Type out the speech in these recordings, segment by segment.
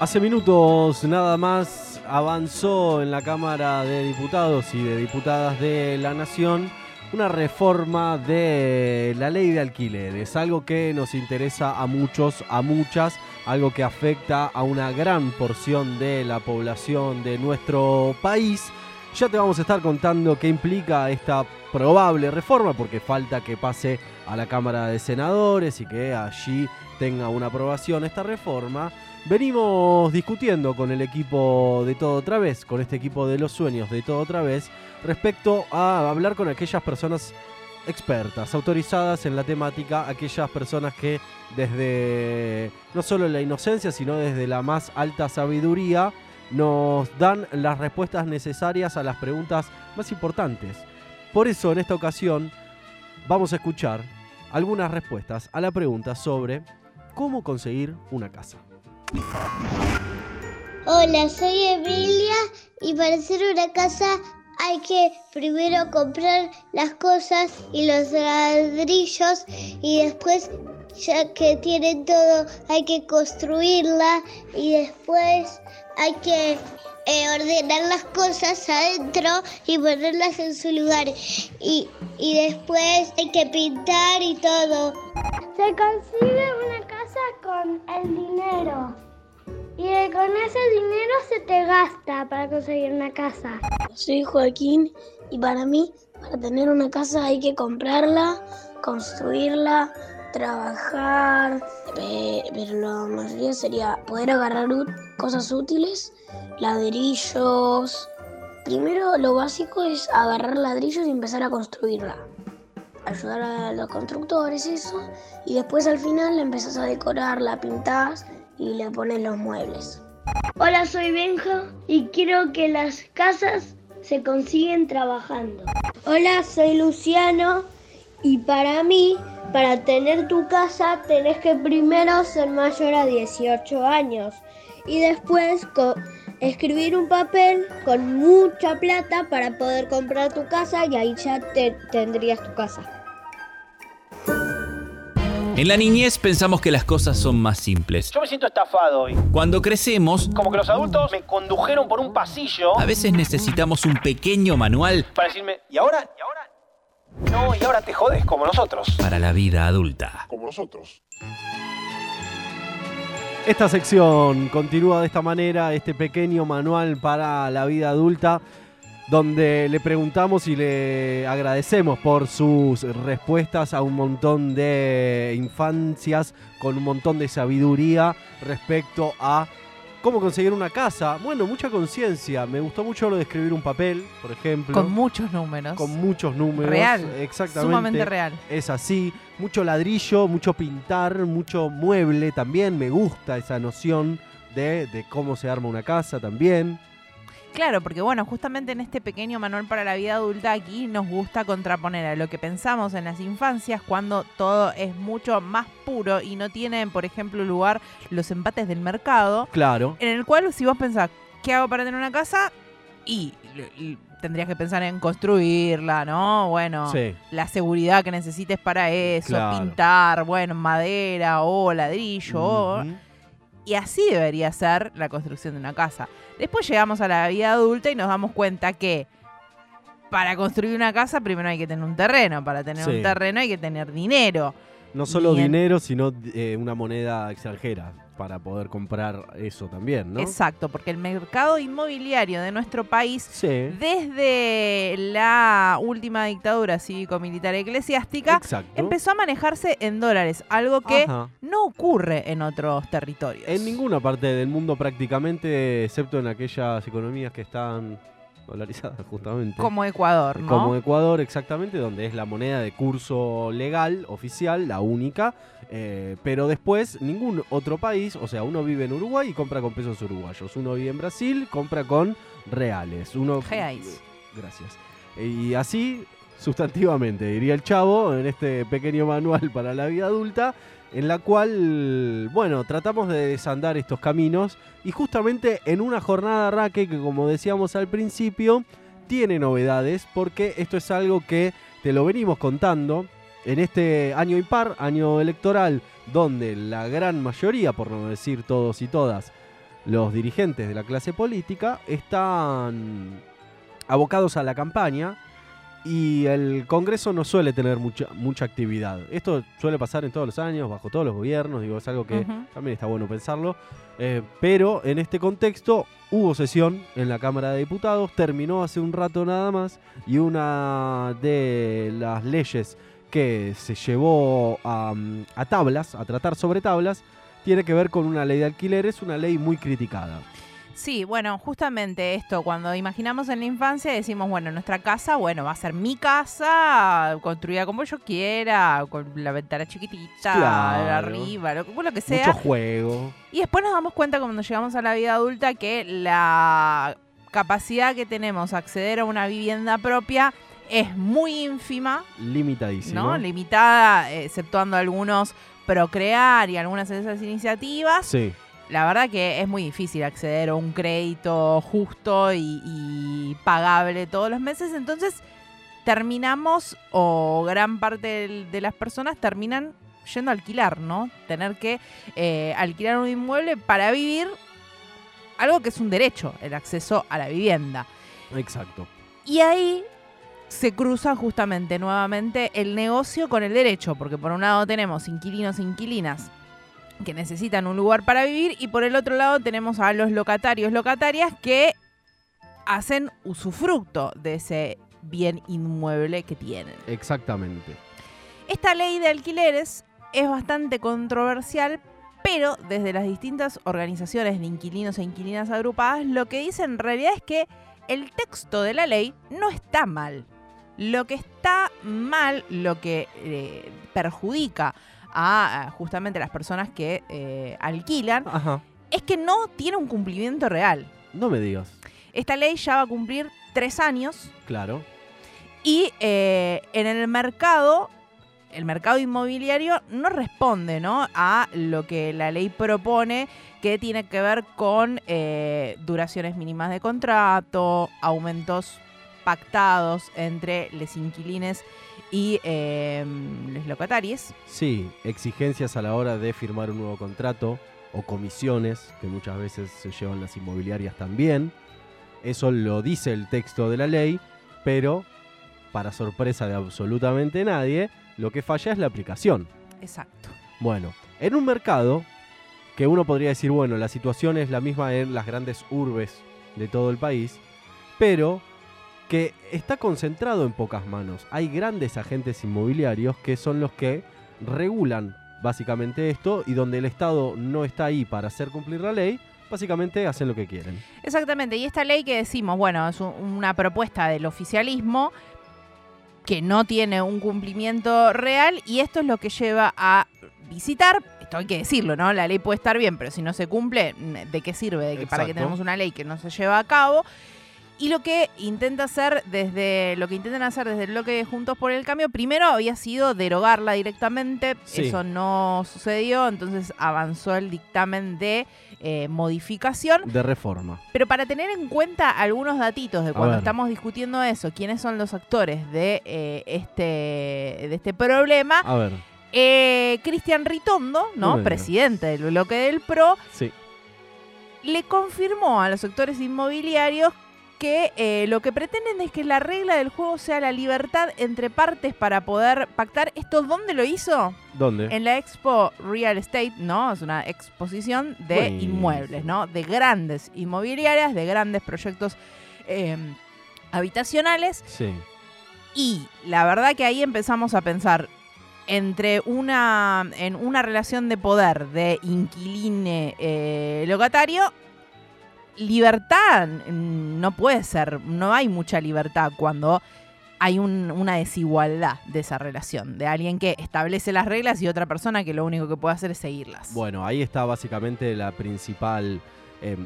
Hace minutos nada más avanzó en la Cámara de Diputados y de Diputadas de la Nación una reforma de la ley de alquileres, algo que nos interesa a muchos, a muchas, algo que afecta a una gran porción de la población de nuestro país. Ya te vamos a estar contando qué implica esta probable reforma, porque falta que pase a la Cámara de Senadores y que allí tenga una aprobación esta reforma. Venimos discutiendo con el equipo de Todo Otra Vez, con este equipo de los sueños de Todo Otra Vez, respecto a hablar con aquellas personas expertas, autorizadas en la temática, aquellas personas que desde no solo la inocencia, sino desde la más alta sabiduría, nos dan las respuestas necesarias a las preguntas más importantes. Por eso en esta ocasión vamos a escuchar algunas respuestas a la pregunta sobre cómo conseguir una casa. Hola, soy Emilia y para hacer una casa hay que primero comprar las cosas y los ladrillos y después ya que tienen todo hay que construirla y después hay que eh, ordenar las cosas adentro y ponerlas en su lugar y, y después hay que pintar y todo. Se consigue una casa con el dinero. Y con ese dinero se te gasta para conseguir una casa. Soy Joaquín y para mí, para tener una casa hay que comprarla, construirla, trabajar, pero lo mayoría sería poder agarrar cosas útiles, ladrillos. Primero lo básico es agarrar ladrillos y empezar a construirla. Ayudar a los constructores, eso. Y después al final la empezás a decorar, la pintás y le pones los muebles. Hola, soy Benja y quiero que las casas se consiguen trabajando. Hola, soy Luciano y para mí, para tener tu casa, tenés que primero ser mayor a 18 años y después escribir un papel con mucha plata para poder comprar tu casa y ahí ya te tendrías tu casa. En la niñez pensamos que las cosas son más simples. Yo me siento estafado hoy. Cuando crecemos, Como que los adultos me condujeron por un pasillo a veces necesitamos un pequeño manual para decirme, ¿y ahora? ¿Y ahora? No, y ahora te jodes como nosotros. para la vida adulta. como nosotros. Esta sección continúa de esta manera, este pequeño manual para la vida adulta, donde le preguntamos y le agradecemos por sus respuestas a un montón de infancias con un montón de sabiduría respecto a cómo conseguir una casa. Bueno, mucha conciencia. Me gustó mucho lo de escribir un papel, por ejemplo. Con muchos números. con muchos números. Real. Exactamente. Sumamente real. Es así. Mucho ladrillo, mucho pintar, mucho mueble también. Me gusta esa noción de, de cómo se arma una casa también. Claro, porque bueno, justamente en este pequeño manual para la vida adulta aquí nos gusta contraponer a lo que pensamos en las infancias cuando todo es mucho más puro y no tienen, por ejemplo, lugar los empates del mercado, Claro. en el cual si vos pensás, ¿qué hago para tener una casa? Y, y tendrías que pensar en construirla, ¿no? Bueno, Sí. la seguridad que necesites para eso, Claro. pintar, bueno, madera o ladrillo, o- Ujú. Y así debería ser la construcción de una casa. Después llegamos a la vida adulta y nos damos cuenta que para construir una casa primero hay que tener un terreno, para tener Sí. un terreno hay que tener dinero. No solo Bien. dinero, sino eh, una moneda extranjera para poder comprar eso también, ¿no? Exacto, porque el mercado inmobiliario de nuestro país Sí. desde la última dictadura cívico-militar eclesiástica Exacto. empezó a manejarse en dólares, algo que Ajá. no ocurre en otros territorios. En ninguna parte del mundo prácticamente, excepto en aquellas economías que están dolarizadas justamente. Como Ecuador, ¿no? Como Ecuador, exactamente, donde es la moneda de curso legal, oficial, la única. eh, pero después, ningún otro país, o sea, uno vive en Uruguay y compra con pesos uruguayos. Uno vive en Brasil, compra con reales. Uno, Reais. Gracias. Y así, sustantivamente, diría el chavo, en este pequeño manual para la vida adulta, en la cual, bueno, tratamos de desandar estos caminos y justamente en una jornada raque que, como decíamos al principio, tiene novedades porque esto es algo que te lo venimos contando en este año impar, año electoral, donde la gran mayoría, por no decir todos y todas, los dirigentes de la clase política están abocados a la campaña y el Congreso no suele tener mucha, mucha actividad. Esto suele pasar en todos los años, bajo todos los gobiernos, digo, es algo que también está bueno pensarlo. Eh, pero en este contexto hubo sesión en la Cámara de Diputados, terminó hace un rato nada más, y una de las leyes que se llevó a, a tablas, a tratar sobre tablas, tiene que ver con una ley de alquileres, una ley muy criticada. Sí, bueno, justamente esto, cuando imaginamos en la infancia decimos, bueno, nuestra casa, bueno, va a ser mi casa, construida como yo quiera, con la ventana chiquitita, Claro. arriba, lo, lo que sea. Mucho juego. Y después nos damos cuenta cuando llegamos a la vida adulta que la capacidad que tenemos a acceder a una vivienda propia es muy ínfima, Limitadísimo. ¿no? Limitada, exceptuando algunos procrear y algunas de esas iniciativas. Sí. La verdad que es muy difícil acceder a un crédito justo y, y pagable todos los meses. Entonces terminamos, o gran parte de las personas terminan yendo a alquilar, ¿no? Tener que eh, alquilar un inmueble para vivir algo que es un derecho, el acceso a la vivienda. Exacto. Y ahí se cruza justamente nuevamente el negocio con el derecho, porque por un lado tenemos inquilinos e inquilinas que necesitan un lugar para vivir y por el otro lado tenemos a los locatarios, locatarias que hacen usufructo de ese bien inmueble que tienen. Exactamente. Esta ley de alquileres es bastante controversial, pero desde las distintas organizaciones de inquilinos e inquilinas agrupadas, lo que dicen en realidad es que el texto de la ley no está mal. Lo que está mal, lo que eh, perjudica a, justamente las personas que eh, alquilan, Ajá. es que no tiene un cumplimiento real. No me digas. Esta ley ya va a cumplir tres años Claro. y eh, en el mercado, el mercado inmobiliario no responde ¿no? a lo que la ley propone, que tiene que ver con eh, duraciones mínimas de contrato, aumentos pactados entre los inquilines y eh, los locatarios. Sí, exigencias a la hora de firmar un nuevo contrato o comisiones que muchas veces se llevan las inmobiliarias también. Eso lo dice el texto de la ley, pero para sorpresa de absolutamente nadie, lo que falla es la aplicación. Exacto. Bueno, en un mercado que uno podría decir, bueno, la situación es la misma en las grandes urbes de todo el país, pero que está concentrado en pocas manos. Hay grandes agentes inmobiliarios que son los que regulan básicamente esto y donde el Estado no está ahí para hacer cumplir la ley, básicamente hacen lo que quieren. Exactamente, y esta ley que decimos, bueno, es un- una propuesta del oficialismo que no tiene un cumplimiento real y esto es lo que lleva a visitar, esto hay que decirlo, ¿no? La ley puede estar bien, pero si no se cumple, ¿de qué sirve? De que, para que Exacto. tenemos una ley que no se lleva a cabo. Y lo que intenta hacer desde lo que intentan hacer desde el bloque de Juntos por el Cambio, primero había sido derogarla directamente, Sí. eso no sucedió, entonces avanzó el dictamen de eh, modificación. De reforma. Pero para tener en cuenta algunos datitos de cuando estamos discutiendo eso, quiénes son los actores de, eh, este, de este problema, A ver, eh, Cristian Ritondo, No presidente del bloque del PRO, sí. le confirmó a los sectores inmobiliarios que eh, lo que pretenden es que la regla del juego sea la libertad entre partes para poder pactar. ¿Esto dónde lo hizo? ¿Dónde? En la Expo Real Estate, ¿no? Es una exposición de Buenísimo. inmuebles, ¿no? De grandes inmobiliarias, de grandes proyectos eh, habitacionales. Sí. Y la verdad que ahí empezamos a pensar entre una, en una relación de poder de inquiline eh, locatario, libertad mm, no puede ser, no hay mucha libertad cuando hay un- una desigualdad de esa relación, de alguien que establece las reglas y otra persona que lo único que puede hacer es seguirlas. Bueno, ahí está básicamente la principal eh,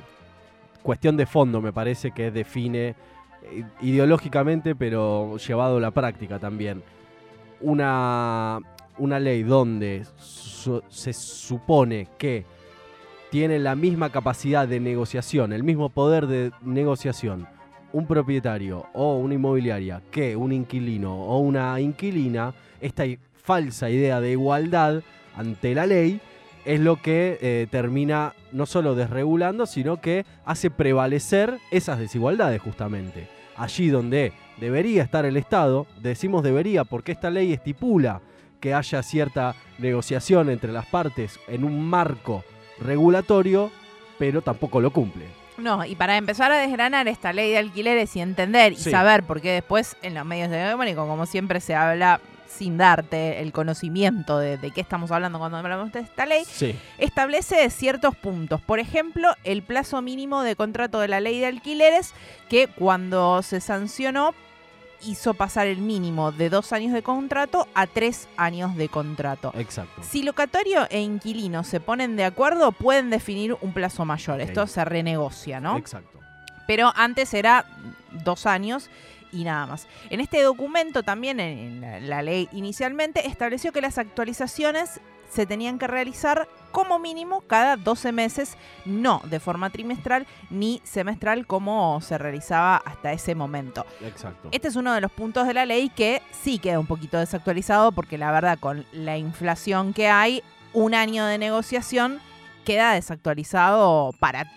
cuestión de fondo, me parece, que define eh, ideológicamente, pero llevado a la práctica también. Una, una ley donde se supone que tiene la misma capacidad de negociación, el mismo poder de negociación, un propietario o una inmobiliaria que un inquilino o una inquilina, esta falsa idea de igualdad ante la ley es lo que eh, termina no solo desregulando, sino que hace prevalecer esas desigualdades justamente. Allí donde debería estar el Estado, decimos debería porque esta ley estipula que haya cierta negociación entre las partes en un marco regulatorio, pero tampoco lo cumple. No, y para empezar a desgranar esta ley de alquileres y entender y Sí. saber por qué después en los medios de hegemónicos, como siempre se habla sin darte el conocimiento de, de qué estamos hablando cuando hablamos de esta ley, Sí. establece ciertos puntos. Por ejemplo, el plazo mínimo de contrato de la ley de alquileres, que cuando se sancionó hizo pasar el mínimo de dos años de contrato a tres años de contrato. Exacto. Si locatario e inquilino se ponen de acuerdo, pueden definir un plazo mayor. Esto se renegocia, ¿no? Exacto. Pero antes era dos años y nada más. En este documento también, en en la, la ley inicialmente, estableció que las actualizaciones se tenían que realizar como mínimo cada 12 meses, no de forma trimestral ni semestral como se realizaba hasta ese momento. Exacto. Este es uno de los puntos de la ley que sí queda un poquito desactualizado porque la verdad con la inflación que hay, un año de negociación queda desactualizado para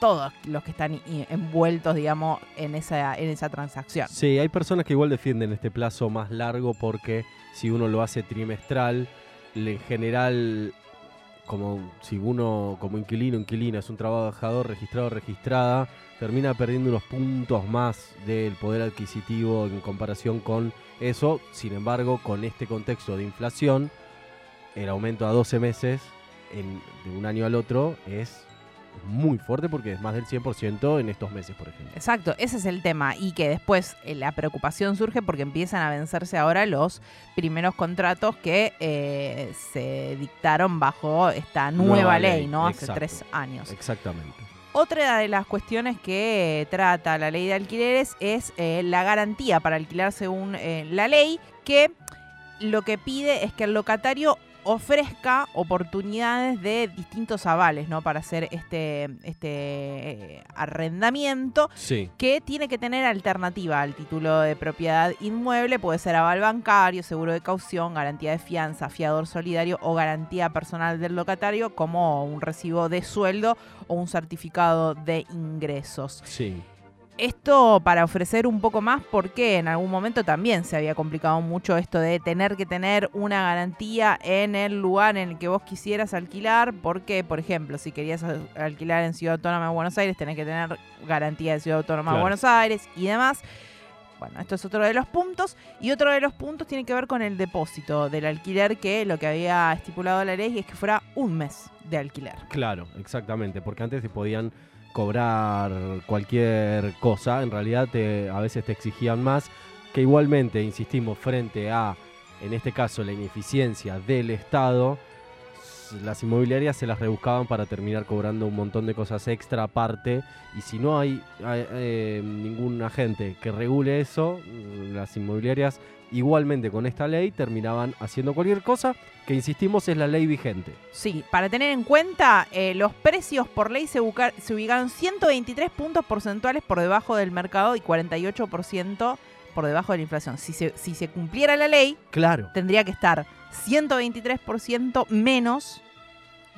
todos los que están envueltos, digamos, en esa, en esa transacción. Sí, hay personas que igual defienden este plazo más largo porque si uno lo hace trimestral, en general, como si uno como inquilino, inquilina, es un trabajador registrado, registrada, termina perdiendo unos puntos más del poder adquisitivo en comparación con eso. Sin embargo, con este contexto de inflación, el aumento a 12 meses en- de un año al otro es muy fuerte porque es más del 100% en estos meses, por ejemplo. Exacto, ese es el tema. Y que después eh, la preocupación surge porque empiezan a vencerse ahora los primeros contratos que eh, se dictaron bajo esta nueva, Nueva ley, ley, ¿no? Hace tres años. Exactamente. Otra de las cuestiones que eh, trata la ley de alquileres es eh, la garantía para alquilar según la ley, que lo que pide es que el locatario ofrezca oportunidades de distintos avales, ¿no? Para hacer este, este eh, arrendamiento Sí. que tiene que tener alternativa al título de propiedad inmueble, puede ser aval bancario, seguro de caución, garantía de fianza, fiador solidario o garantía personal del locatario como un recibo de sueldo o un certificado de ingresos. Sí. Esto para ofrecer un poco más porque en algún momento también se había complicado mucho esto de tener que tener una garantía en el lugar en el que vos quisieras alquilar, porque por ejemplo, si querías al- alquilar en Ciudad Autónoma de Buenos Aires, tenés que tener garantía de Ciudad Autónoma de. Buenos Aires y demás. Bueno, esto es otro de los puntos. Y otro de los puntos tiene que ver con el depósito del alquiler, que lo que había estipulado la ley es que fuera un mes de alquiler. Claro, exactamente, porque antes se podían cobrar cualquier cosa, en realidad te- a veces te exigían más, que igualmente, insistimos, frente a, en este caso, la ineficiencia del Estado, las inmobiliarias se las rebuscaban para terminar cobrando un montón de cosas extra aparte, y si no hay, hay, eh, ningún agente que regule eso, las inmobiliarias igualmente con esta ley terminaban haciendo cualquier cosa, que insistimos es la ley vigente. Sí, para tener en cuenta, eh, los precios por ley se ubicaron 123 puntos porcentuales por debajo del mercado y 48% por debajo de la inflación. Si se, si se cumpliera la ley, Claro. tendría que estar 123% menos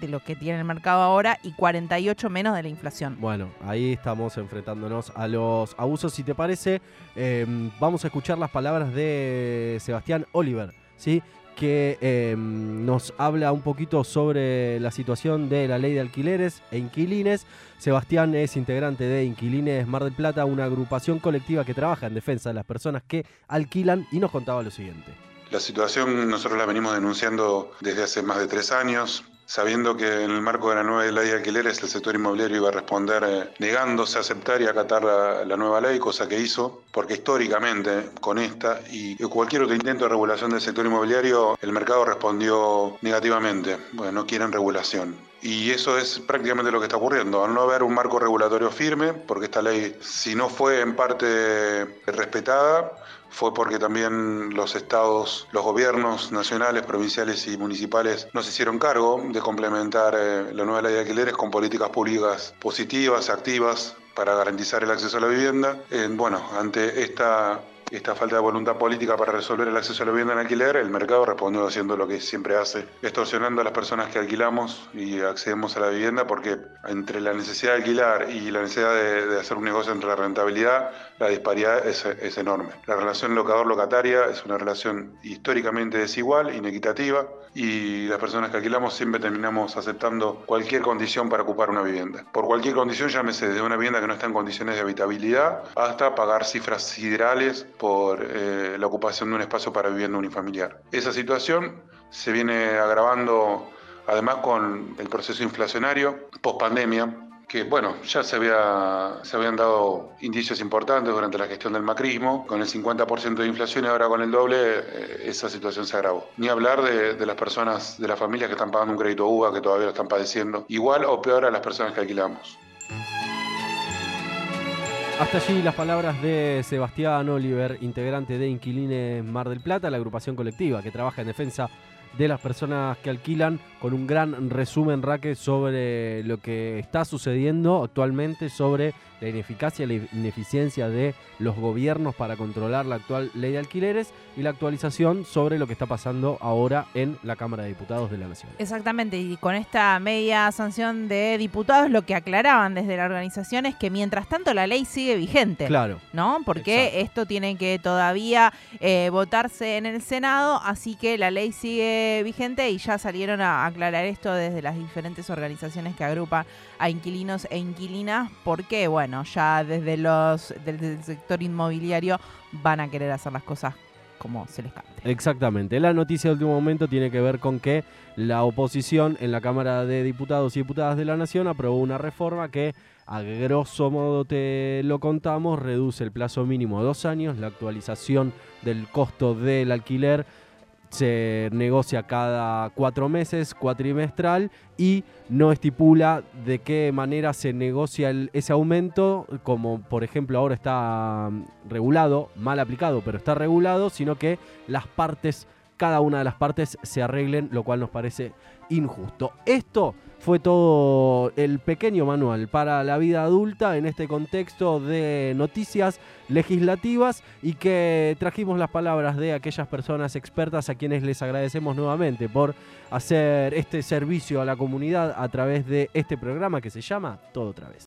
de lo que tiene el mercado ahora y 48 menos de la inflación. Bueno, ahí estamos enfrentándonos a los abusos. Si te parece, eh, vamos a escuchar las palabras de Sebastián Oliver, ¿sí? que eh, nos habla un poquito sobre la situación de la ley de alquileres e inquilines. Sebastián es integrante de Inquilines Mar del Plata, una agrupación colectiva que trabaja en defensa de las personas que alquilan y nos contaba lo siguiente. La situación nosotros la venimos denunciando desde hace más de tres años, sabiendo que en el marco de la nueva ley de alquileres el sector inmobiliario iba a responder eh, negándose a aceptar y acatar la, la nueva ley, cosa que hizo, porque históricamente con esta y cualquier otro intento de regulación del sector inmobiliario, el mercado respondió negativamente, bueno, no quieren regulación. Y eso es prácticamente lo que está ocurriendo. Al no haber un marco regulatorio firme, porque esta ley, si no fue en parte respetada, fue porque también los estados, los gobiernos nacionales, provinciales y municipales no se hicieron cargo de complementar eh, la nueva ley de alquileres con políticas públicas positivas, activas, para garantizar el acceso a la vivienda. Bueno, ante esta esta falta de voluntad política para resolver el acceso a la vivienda en alquiler, el mercado respondió haciendo lo que siempre hace, extorsionando a las personas que alquilamos y accedemos a la vivienda porque entre la necesidad de alquilar y la necesidad de, hacer un negocio entre la rentabilidad, la disparidad es, es enorme. La relación locador-locataria es una relación históricamente desigual, inequitativa y las personas que alquilamos siempre terminamos aceptando cualquier condición para ocupar una vivienda. Por cualquier condición, llámese de una vivienda que no está en condiciones de habitabilidad hasta pagar cifras siderales por eh, la ocupación de un espacio para vivienda unifamiliar. Esa situación se viene agravando además con el proceso inflacionario post pandemia que bueno, ya se, había, se habían dado indicios importantes durante la gestión del macrismo, con el 50% de inflación y ahora con el doble, eh, esa situación se agravó. Ni hablar de, las personas, de las familias que están pagando un crédito UBA, que todavía lo están padeciendo, igual o peor a las personas que alquilamos. Hasta allí las palabras de Sebastián Oliver, integrante de Inquilines Mar del Plata, la agrupación colectiva que trabaja en defensa de las personas que alquilan, con un gran resumen, Raque, sobre lo que está sucediendo actualmente, sobre la ineficacia y la ineficiencia de los gobiernos para controlar la actual ley de alquileres y la actualización sobre lo que está pasando ahora en la Cámara de Diputados de la Nación. Exactamente, y con esta media sanción de diputados lo que aclaraban desde la organización es que mientras tanto la ley sigue vigente. Claro. ¿No? Porque esto tiene que todavía eh, votarse en el Senado, así que la ley sigue vigente y ya salieron a aclarar esto desde las diferentes organizaciones que agrupan a inquilinos e inquilinas, porque bueno, ya desde los desde el sector inmobiliario van a querer hacer las cosas como se les cante. Exactamente. La noticia de último momento tiene que ver con que la oposición en la Cámara de Diputados y Diputadas de la Nación aprobó una reforma que, a grosso modo te lo contamos, reduce el plazo mínimo a dos años, la actualización del costo del alquiler se negocia cada cuatro meses, cuatrimestral, y no estipula de qué manera se negocia ese aumento, como por ejemplo ahora está mm, regulado, mal aplicado, pero está regulado, sino que las partes, cada una de las partes se arreglen, lo cual nos parece injusto. Esto fue todo el pequeño manual para la vida adulta en este contexto de noticias legislativas y que trajimos las palabras de aquellas personas expertas a quienes les agradecemos nuevamente por hacer este servicio a la comunidad a través de este programa que se llama Todo otra vez.